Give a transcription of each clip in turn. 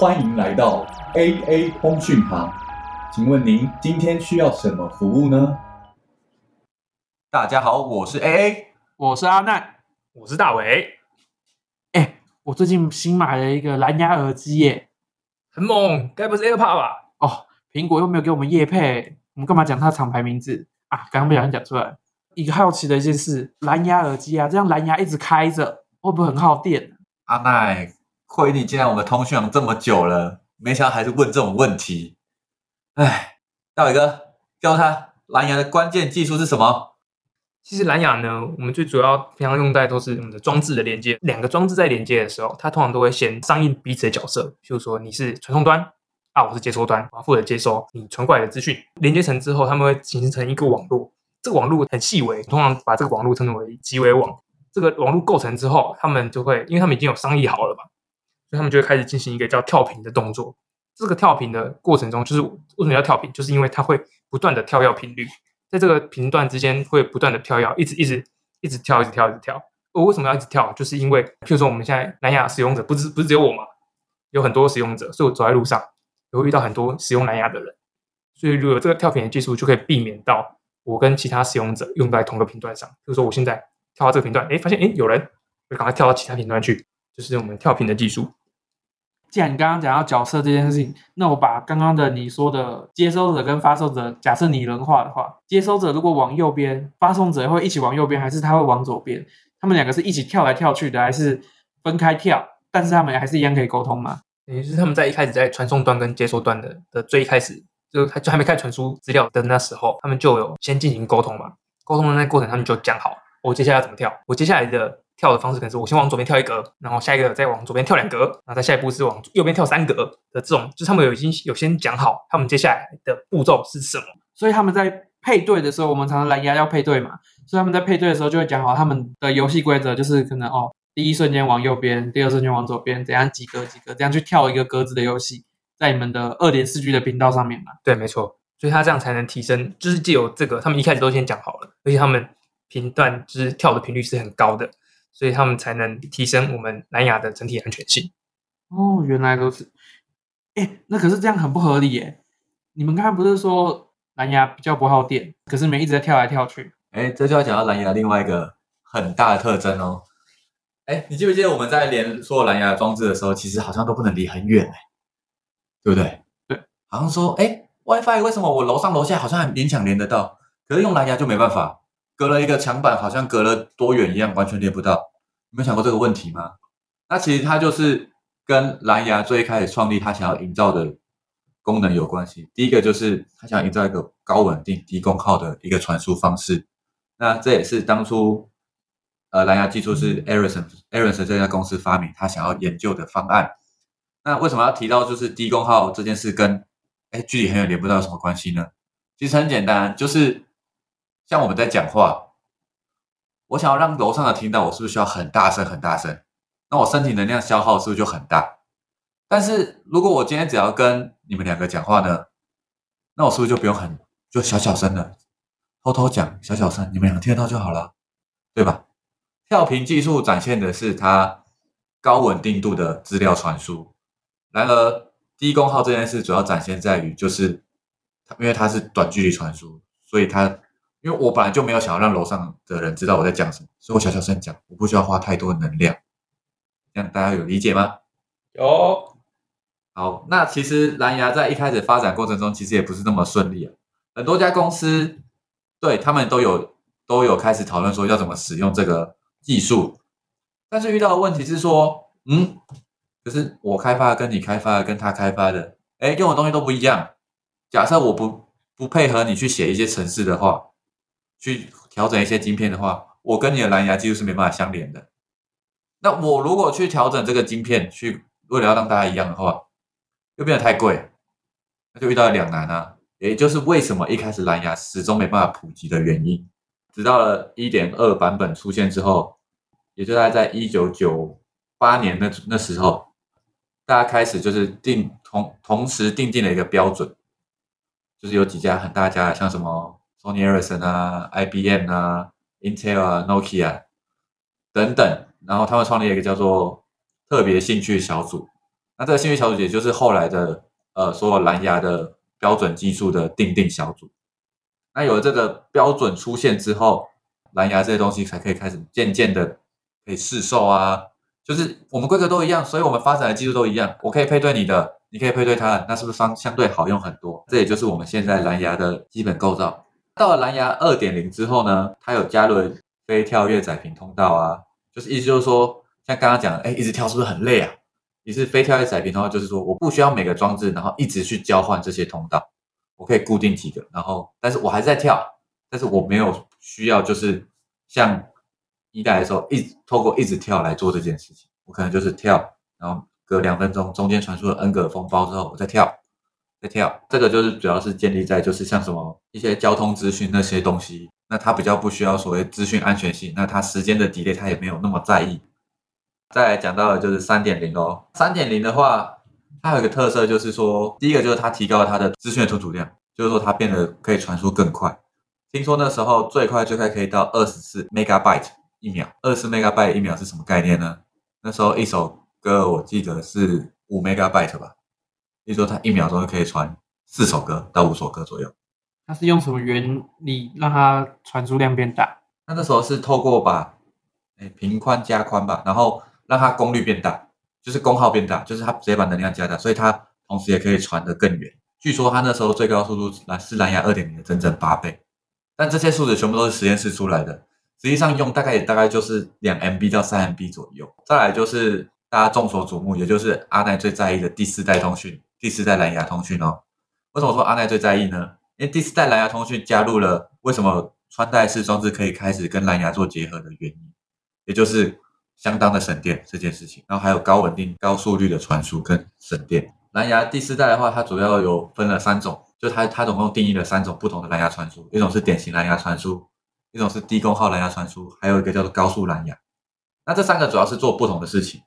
欢迎来到 AA 通讯行，请问您今天需要什么服务呢？大家好，我是 AA。我是阿难，我是大伟，哎、我最近新买了一个蓝牙耳机耶。很猛，该不是 AirPod 吧？哦，苹果又没有给我们业配，我们干嘛讲它厂牌名字啊？刚刚不小心讲出来。一个好奇的一件事，蓝牙耳机啊，这样蓝牙一直开着，会不会很耗电？阿奈，亏你进来我们通讯行这么久了，没想到还是问这种问题。哎，大伟哥，告诉他蓝牙的关键技术是什么？其实蓝牙呢，我们最主要平常用在都是我们的装置的连接。两个装置在连接的时候，它通常都会先上映彼此的角色，就是说你是传送端啊，我是接收端，我要负责接收你传过来的资讯。连接成之后，他们会形成一个网络，这个网络很细微，通常把这个网络称之为极微网。这个网络构成之后，他们就会，因为他们已经有商议好了嘛，所以他们就会开始进行一个叫跳频的动作。这个跳频的过程中，就是为什么要跳频，就是因为它会不断的跳跃频率。在这个频段之间会不断的跳跃，一直一直一直跳，一直跳，一直跳。我为什么要一直跳？就是因为，譬如说我们现在蓝牙使用者不是不是只有我嘛，有很多使用者，所以我走在路上也会遇到很多使用蓝牙的人。所以如果这个跳频的技术，就可以避免到我跟其他使用者用在同个频段上。比如说我现在跳到这个频段，哎，发现哎有人，我就赶快跳到其他频段去，就是我们跳频的技术。既然你刚刚讲到角色这件事情，那我把刚刚的你说的接收者跟发送者，假设拟人化的话，接收者如果往右边，发送者会一起往右边，还是他会往左边？他们两个是一起跳来跳去的，还是分开跳？但是他们还是一样可以沟通吗？也就是他们在一开始在传送端跟接收端的的最一开始，就还就还没开始传输资料的那时候，他们就有先进行沟通嘛。沟通的那过程，他们就讲好，我接下来要怎么跳，我接下来的跳的方式可能是我先往左边跳一格，然后下一个再往左边跳两格，然后再下一步是往右边跳三格的这种，就是他们有已经有先讲好他们接下来的步骤是什么。所以他们在配对的时候，我们常常蓝牙要配对嘛，所以他们在配对的时候就会讲好他们的游戏规则，就是可能哦，第一瞬间往右边，第二瞬间往左边，怎样几格几格，这样去跳一个格子的游戏，在你们的二点四 G 的频道上面嘛。对，没错，所以他这样才能提升，就是借由这个，他们一开始都先讲好了，而且他们频段就是跳的频率是很高的，所以他们才能提升我们蓝牙的整体安全性。哦，原来如此。哎，那可是这样很不合理耶。你们刚才不是说蓝牙比较不耗电，可是你们一直在跳来跳去。哎，这就要讲到蓝牙另外一个很大的特征哦。哎，你记不记得我们在连所有蓝牙装置的时候，其实好像都不能离很远哎，对不对？对，好像说，哎，WiFi 为什么我楼上楼下好像还勉强连得到，可是用蓝牙就没办法，隔了一个墙板，好像隔了多远一样，完全连不到。有没想过这个问题吗？那其实它就是跟蓝牙最开始创立它想要营造的功能有关系。第一个就是它想营造一个高稳定、低功耗的一个传输方式。那这也是当初呃蓝牙技术是 e r i s o n Ericsson 这家公司发明，他想要研究的方案。那为什么要提到就是低功耗这件事跟哎距离很远连不到什么关系呢？其实很简单，就是像我们在讲话，我想要让楼上的听到，我是不是需要很大声很大声？那我身体能量消耗是不是就很大？但是如果我今天只要跟你们两个讲话呢，那我是不是就不用很就小小声的偷偷讲小小声，你们两个听得到就好了，对吧？跳频技术展现的是它高稳定度的资料传输，然而低功耗这件事主要展现在于就是因为它是短距离传输，所以它因为我本来就没有想要让楼上的人知道我在讲什么，所以我小小声讲，我不需要花太多的能量。这样大家有理解吗？有，好，那其实蓝牙在一开始发展过程中，其实也不是那么顺利啊。很多家公司对他们都有都有开始讨论说要怎么使用这个技术，但是遇到的问题是说，嗯，可是我开发的跟你开发的跟他开发的，哎，用的东西都不一样。假设我不不配合你去写一些程式的话，去调整一些晶片的话，我跟你的蓝牙技术是没办法相连的。那我如果去调整这个晶片，去为了要让大家一样的话，又变得太贵，那就遇到了两难啊。也就是为什么一开始蓝牙始终没办法普及的原因。直到了一点二版本出现之后，也就大概在一九九八年那那时候，大家开始就是定同同时定定了一个标准，就是有几家很大家，像什么 Sony Ericsson 啊、IBM 啊、Intel 啊、Nokia 等等，然后他们创立一个叫做特别兴趣小组。那这个兴趣小组也就是后来的呃所有蓝牙的标准技术的定定小组。那有了这个标准出现之后，蓝牙这些东西才可以开始渐渐的可以试售啊。就是我们规格都一样，所以我们发展的技术都一样。我可以配对你的，你可以配对它，那是不是相相对好用很多？这也就是我们现在蓝牙的基本构造。到了蓝牙二点零之后呢，它有加入非跳跃载频通道啊，就是意思就是说，像刚刚讲的，哎，一直跳是不是很累啊？你是非跳跃载频通道，就是说我不需要每个装置，然后一直去交换这些通道，我可以固定几个，然后但是我还是在跳，但是我没有需要就是像一代的时候一直透过一直跳来做这件事情，我可能就是跳，然后隔两分钟中间传输了 N 个风包之后，我再跳。在跳，这个就是主要是建立在就是像什么一些交通资讯那些东西，那它比较不需要所谓资讯安全性，那它时间的 delay 它也没有那么在意。再来讲到的就是三点零喽，三点零的话，它有一个特色就是说，第一个就是它提高了它的资讯的存储量，就是说它变得可以传输更快。听说那时候最快最快可以到二十四 megabyte 一秒，二十四 megabyte 一秒是什么概念呢？那时候一首歌我记得是五 megabyte 吧。比如说，它一秒钟就可以传四首歌到五首歌左右。它是用什么原理让它传输量变大？那那时候是透过把哎频宽加宽吧，然后让它功率变大，就是功耗变大，就是它直接把能量加大，所以它同时也可以传得更远。据说它那时候最高速度蓝是蓝牙二点零的整整八倍，但这些数字全部都是实验室出来的，实际上用大概也大概就是两 MB 到三 MB 左右。再来就是大家众所瞩目，也就是阿奈最在意的第四代通讯。第四代蓝牙通讯哦，为什么说阿奈最在意呢？因为第四代蓝牙通讯加入了为什么穿戴式装置可以开始跟蓝牙做结合的原因，也就是相当的省电这件事情。然后还有高稳定、高速率的传输跟省电。蓝牙第四代的话，它主要有分了三种，就它它总共定义了三种不同的蓝牙传输，一种是典型蓝牙传输，一种是低功耗蓝牙传输，还有一个叫做高速蓝牙。那这三个主要是做不同的事情，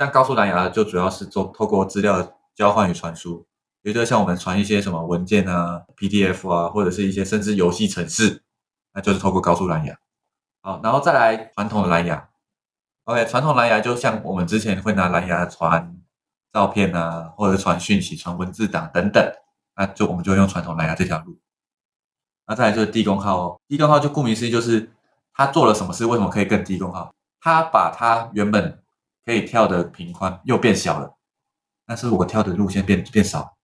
像高速蓝牙就主要是做透过资料。交换与传输，也就是像我们传一些什么文件啊、PDF 啊，或者是一些甚至游戏程式，那就是透过高速蓝牙。好，然后再来传统的蓝牙。OK，传统蓝牙就像我们之前会拿蓝牙传照片啊，或者传讯息、传文字档等等，那就我们就用传统蓝牙这条路。那再来就是低功耗哦，低功耗就顾名思义就是它做了什么事，为什么可以更低功耗？它把它原本可以跳的频宽又变小了。但是我跳的路线变变少，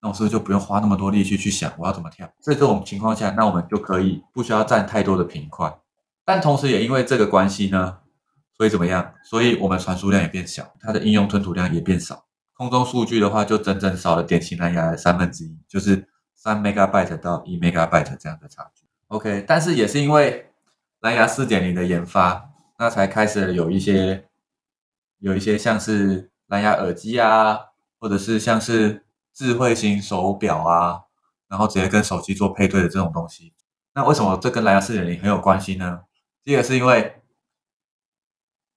那我是不是就不用花那么多力气去想我要怎么跳？在这种情况下，那我们就可以不需要占太多的频块，但同时也因为这个关系呢，所以怎么样？所以我们传输量也变小，它的应用吞吐量也变少。空中数据的话，就整整少了典型蓝牙的三分之一，就是三 megabyte 到一 megabyte 这样的差距。OK，但是也是因为蓝牙四点零的研发，那才开始有一些有一些像是蓝牙耳机啊。或者是像是智慧型手表啊，然后直接跟手机做配对的这种东西，那为什么这跟蓝牙四点零很有关系呢？第一个是因为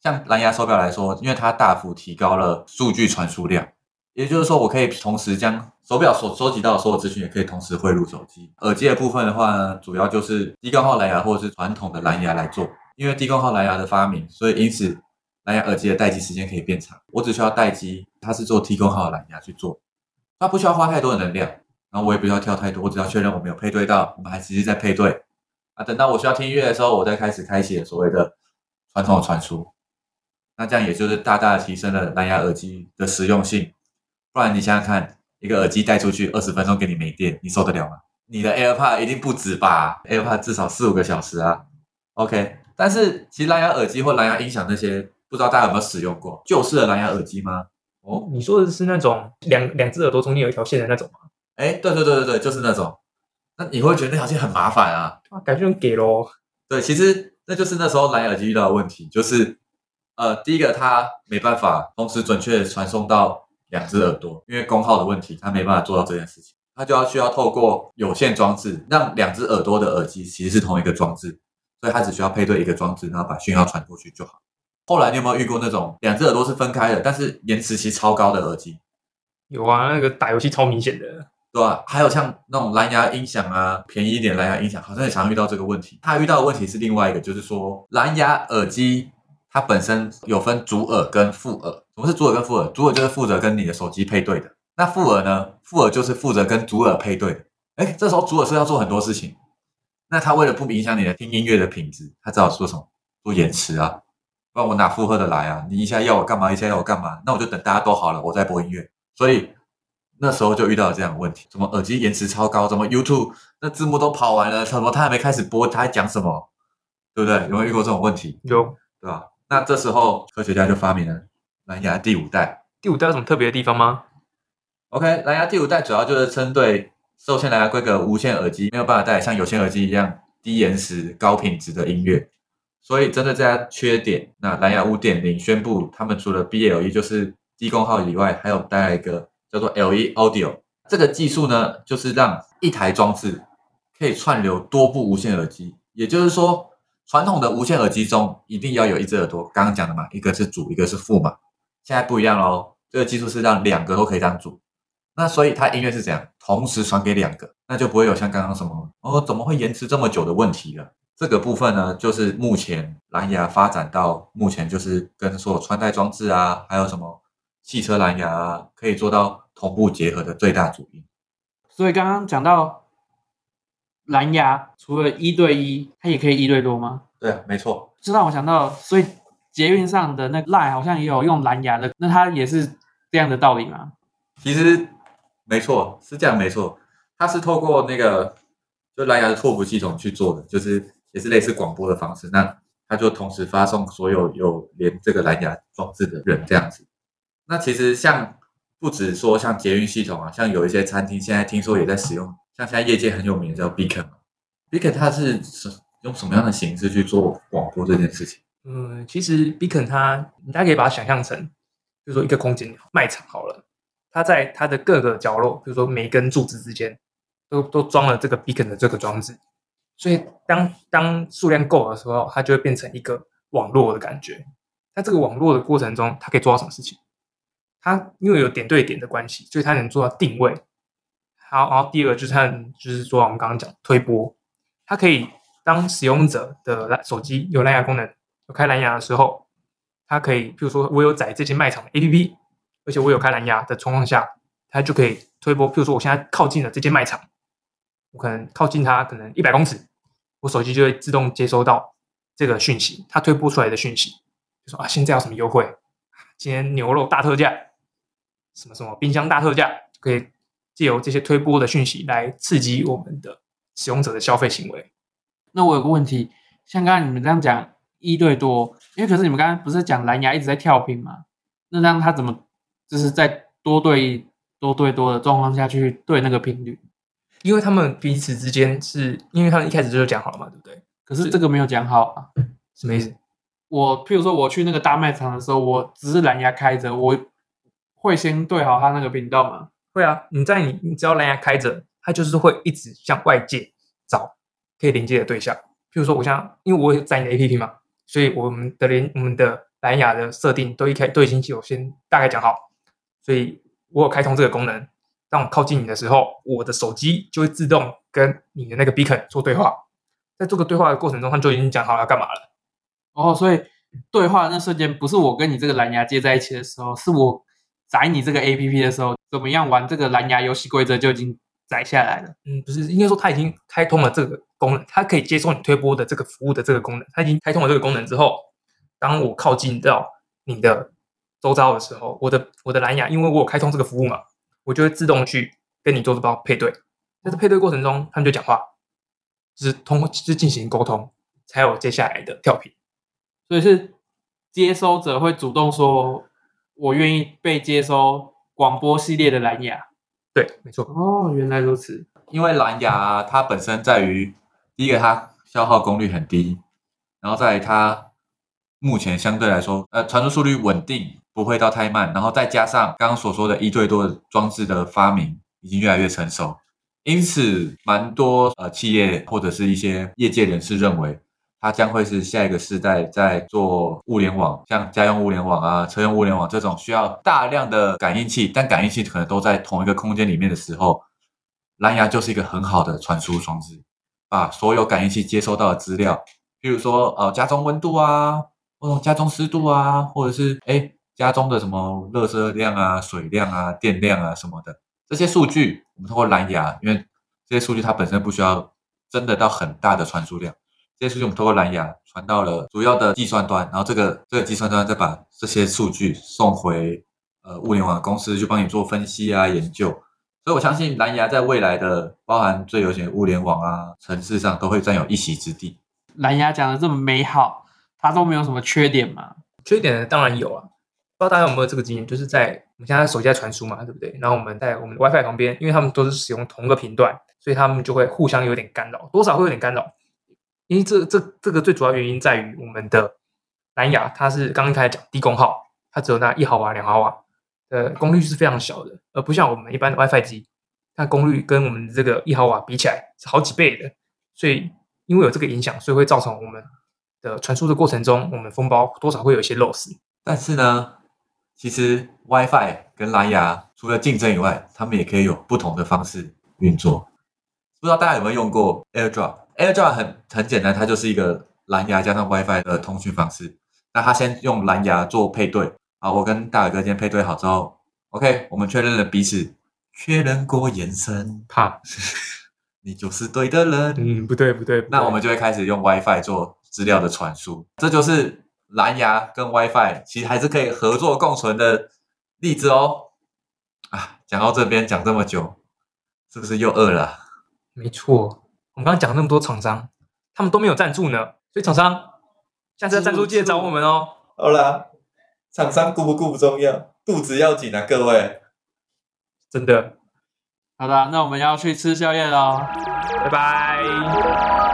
像蓝牙手表来说，因为它大幅提高了数据传输量，也就是说，我可以同时将手表所收集到的所有资讯，也可以同时汇入手机。耳机的部分的话呢，主要就是低功耗蓝牙或者是传统的蓝牙来做，因为低功耗蓝牙的发明，所以因此。蓝牙耳机的待机时间可以变长，我只需要待机，它是做低功耗蓝牙去做，它不需要花太多的能量，然后我也不需要跳太多，我只要确认我没有配对到，我们还持续在配对。啊，等到我需要听音乐的时候，我再开始开启所谓的传统的传输，那这样也就是大大的提升了蓝牙耳机的实用性，不然你想想看，一个耳机带出去二十分钟给你没电，你受得了吗？你的 AirPod 一定不止吧，AirPod 至少四五个小时啊，OK，但是其实蓝牙耳机或蓝牙音响那些。不知道大家有没有使用过旧式的蓝牙耳机吗？哦，你说的是那种两两只耳朵中间有一条线的那种吗？哎，对对对对对，就是那种。那你会觉得那条线很麻烦啊？啊，感觉很给咯。对，其实那就是那时候蓝牙耳机遇到的问题，就是呃，第一个它没办法同时准确传送到两只耳朵，因为功耗的问题，它没办法做到这件事情，它就要需要透过有线装置让两只耳朵的耳机其实是同一个装置，所以它只需要配对一个装置，然后把讯号传过去就好。后来你有没有遇过那种两只耳朵是分开的，但是延迟其实超高的耳机？有啊，那个打游戏超明显的，对吧？还有像那种蓝牙音响啊，便宜一点蓝牙音响，好像也常遇到这个问题。他遇到的问题是另外一个，就是说蓝牙耳机它本身有分主耳跟副耳。什么是主耳跟副耳？主耳就是负责跟你的手机配对的，那副耳呢？副耳就是负责跟主耳配对的。哎，这时候主耳是要做很多事情，那他为了不影响你的听音乐的品质，他只好做什么？做延迟啊，不然我哪负荷的来啊？你一下要我干嘛？一下要我干嘛？那我就等大家都好了，我再播音乐。所以那时候就遇到了这样的问题：怎么耳机延迟超高？怎么 YouTube 那字幕都跑完了，什么他还没开始播，他还讲什么？对不对？有没有遇过这种问题？有对吧？那这时候科学家就发明了蓝牙第五代。第五代有什么特别的地方吗？OK，蓝牙第五代主要就是针对受限蓝牙规格无线耳机没有办法带像有线耳机一样低延时、高品质的音乐，所以针对这家缺点，那蓝牙五点零宣布，他们除了 BLE 就是低功耗以外，还有带来一个叫做 LE Audio 这个技术呢，就是让一台装置可以串流多部无线耳机，也就是说，传统的无线耳机中一定要有一只耳朵，刚刚讲的嘛，一个是主，一个是副嘛，现在不一样喽，这个技术是让两个都可以当主。那所以它音乐是怎样同时传给两个，那就不会有像刚刚什么哦怎么会延迟这么久的问题了。这个部分呢，就是目前蓝牙发展到目前就是跟所有穿戴装置啊，还有什么汽车蓝牙啊，可以做到同步结合的最大主因。所以刚刚讲到蓝牙，除了一对一，它也可以一对多吗？对啊，没错。这让我想到，所以捷运上的那个 Line 好像也有用蓝牙的，那它也是这样的道理吗？其实没错，是这样没错。它是透过那个就蓝牙的拓扑系统去做的，就是也是类似广播的方式。那它就同时发送所有有连这个蓝牙装置的人这样子。那其实像不止说像捷运系统啊，像有一些餐厅现在听说也在使用，像现在业界很有名的叫 Beacon 嘛。Beacon 它是什用什么样的形式去做广播这件事情？嗯，其实 Beacon 它，大家可以把它想象成，比如说一个空间卖场好了，它在它的各个角落，比如说每一根柱子之间，都都装了这个 Beacon 的这个装置，所以当当数量够的时候，它就会变成一个网络的感觉。在这个网络的过程中，它可以做到什么事情？它因为有点对点的关系，所以它能做到定位。好，然后第二个就是它就是说我们刚刚讲推播，它可以当使用者的手机有蓝牙功能，有开蓝牙的时候，它可以，比如说我有载这间卖场的 APP，而且我有开蓝牙的状况下，它就可以推播。譬如说我现在靠近了这间卖场，我可能靠近它可能一百公尺，我手机就会自动接收到这个讯息，它推播出来的讯息，就说啊现在有什么优惠，今天牛肉大特价，什么什么冰箱大特价，可以借由这些推播的讯息来刺激我们的使用者的消费行为。那我有个问题，像刚刚你们这样讲一对多，因为可是你们刚刚不是讲蓝牙一直在跳频吗？那让它怎么就是在多对多对多的状况下去对那个频率？因为他们彼此之间是因为他们一开始就讲好了嘛，对不对？可是这个没有讲好啊。什么意思？我譬如说我去那个大卖场的时候，我只是蓝牙开着，我会先对好它那个频道吗？会啊，你在你你只要蓝牙开着，它就是会一直向外界找可以连接的对象。譬如说，我像因为我有载你的 APP 嘛，所以我们的连我们的蓝牙的设定都一开都已经有先大概讲好，所以我有开通这个功能。当我靠近你的时候，我的手机就会自动跟你的那个 beacon 做对话。在这个对话的过程中，他就已经讲好要干嘛了。哦，所以对话的那瞬间，不是我跟你这个蓝牙接在一起的时候，是我载你这个 A P P 的时候，怎么样玩这个蓝牙游戏规则就已经载下来了。嗯，不是，应该说他已经开通了这个功能，它可以接收你推播的这个服务的这个功能。他已经开通了这个功能之后，当我靠近到你的周遭的时候，我的我的蓝牙，因为我有开通这个服务嘛，我就会自动去跟你做这包配对。在这配对过程中，他们就讲话，就是通过就是进行沟通，才有接下来的跳频。所以是接收者会主动说，我愿意被接收广播系列的蓝牙。对，没错。哦，原来如此。因为蓝牙它本身在于第一个，它消耗功率很低，然后在于它目前相对来说，呃，传输速率稳定，不会到太慢，然后再加上刚刚所说的一对多的装置的发明，已经越来越成熟，因此蛮多呃企业或者是一些业界人士认为，它将会是下一个世代在做物联网，像家用物联网啊、车用物联网这种需要大量的感应器，但感应器可能都在同一个空间里面的时候。蓝牙就是一个很好的传输装置，把所有感应器接收到的资料，譬如说呃家中温度啊，或哦家中湿度啊，或者是哎家中的什么热热量啊、水量啊、电量啊什么的这些数据，我们通过蓝牙，因为这些数据它本身不需要真的到很大的传输量，这些数据我们通过蓝牙传到了主要的计算端，然后这个这个计算端再把这些数据送回呃物联网公司去帮你做分析啊研究。所以我相信蓝牙在未来的包含最流行的物联网啊、城市上都会占有一席之地。蓝牙讲的这么美好，它都没有什么缺点吗？缺点当然有啊，不知道大家有没有这个经验，就是在我们现在手机在传输嘛，对不对？然后我们在我们的 WiFi 旁边，因为他们都是使用同一个频段，所以他们就会互相有点干扰，多少会有点干扰。因为这这这个最主要原因在于我们的蓝牙，它是刚刚开始讲低功耗，它只有那一毫瓦、两毫瓦的功率是非常小的，而不像我们一般的 WiFi 机，它功率跟我们这个一毫瓦比起来是好几倍的。所以因为有这个影响，所以会造成我们的传输的过程中，我们封包多少会有一些漏失。但是呢，其实 WiFi 跟蓝牙除了竞争以外，他们也可以有不同的方式运作。不知道大家有没有用过 AirDrop？AirDrop 很很简单，它就是一个蓝牙加上 WiFi 的通讯方式。那它先用蓝牙做配对好，我跟大耳哥今天配对好之后，OK，我们确认了彼此，确认过眼神，怕，你就是对的人。嗯，不对不对，不对那我们就会开始用 WiFi 做资料的传输，这就是蓝牙跟 WiFi 其实还是可以合作共存的例子哦。啊，讲到这边讲这么久，是不是又饿了啊？没错，我们刚刚讲那么多厂商，他们都没有赞助呢，所以厂商下次要赞助记得找我们哦。好啦，厂商顾不顾不重要，肚子要紧啊，各位。真的，好的，那我们要去吃宵夜喽。拜拜。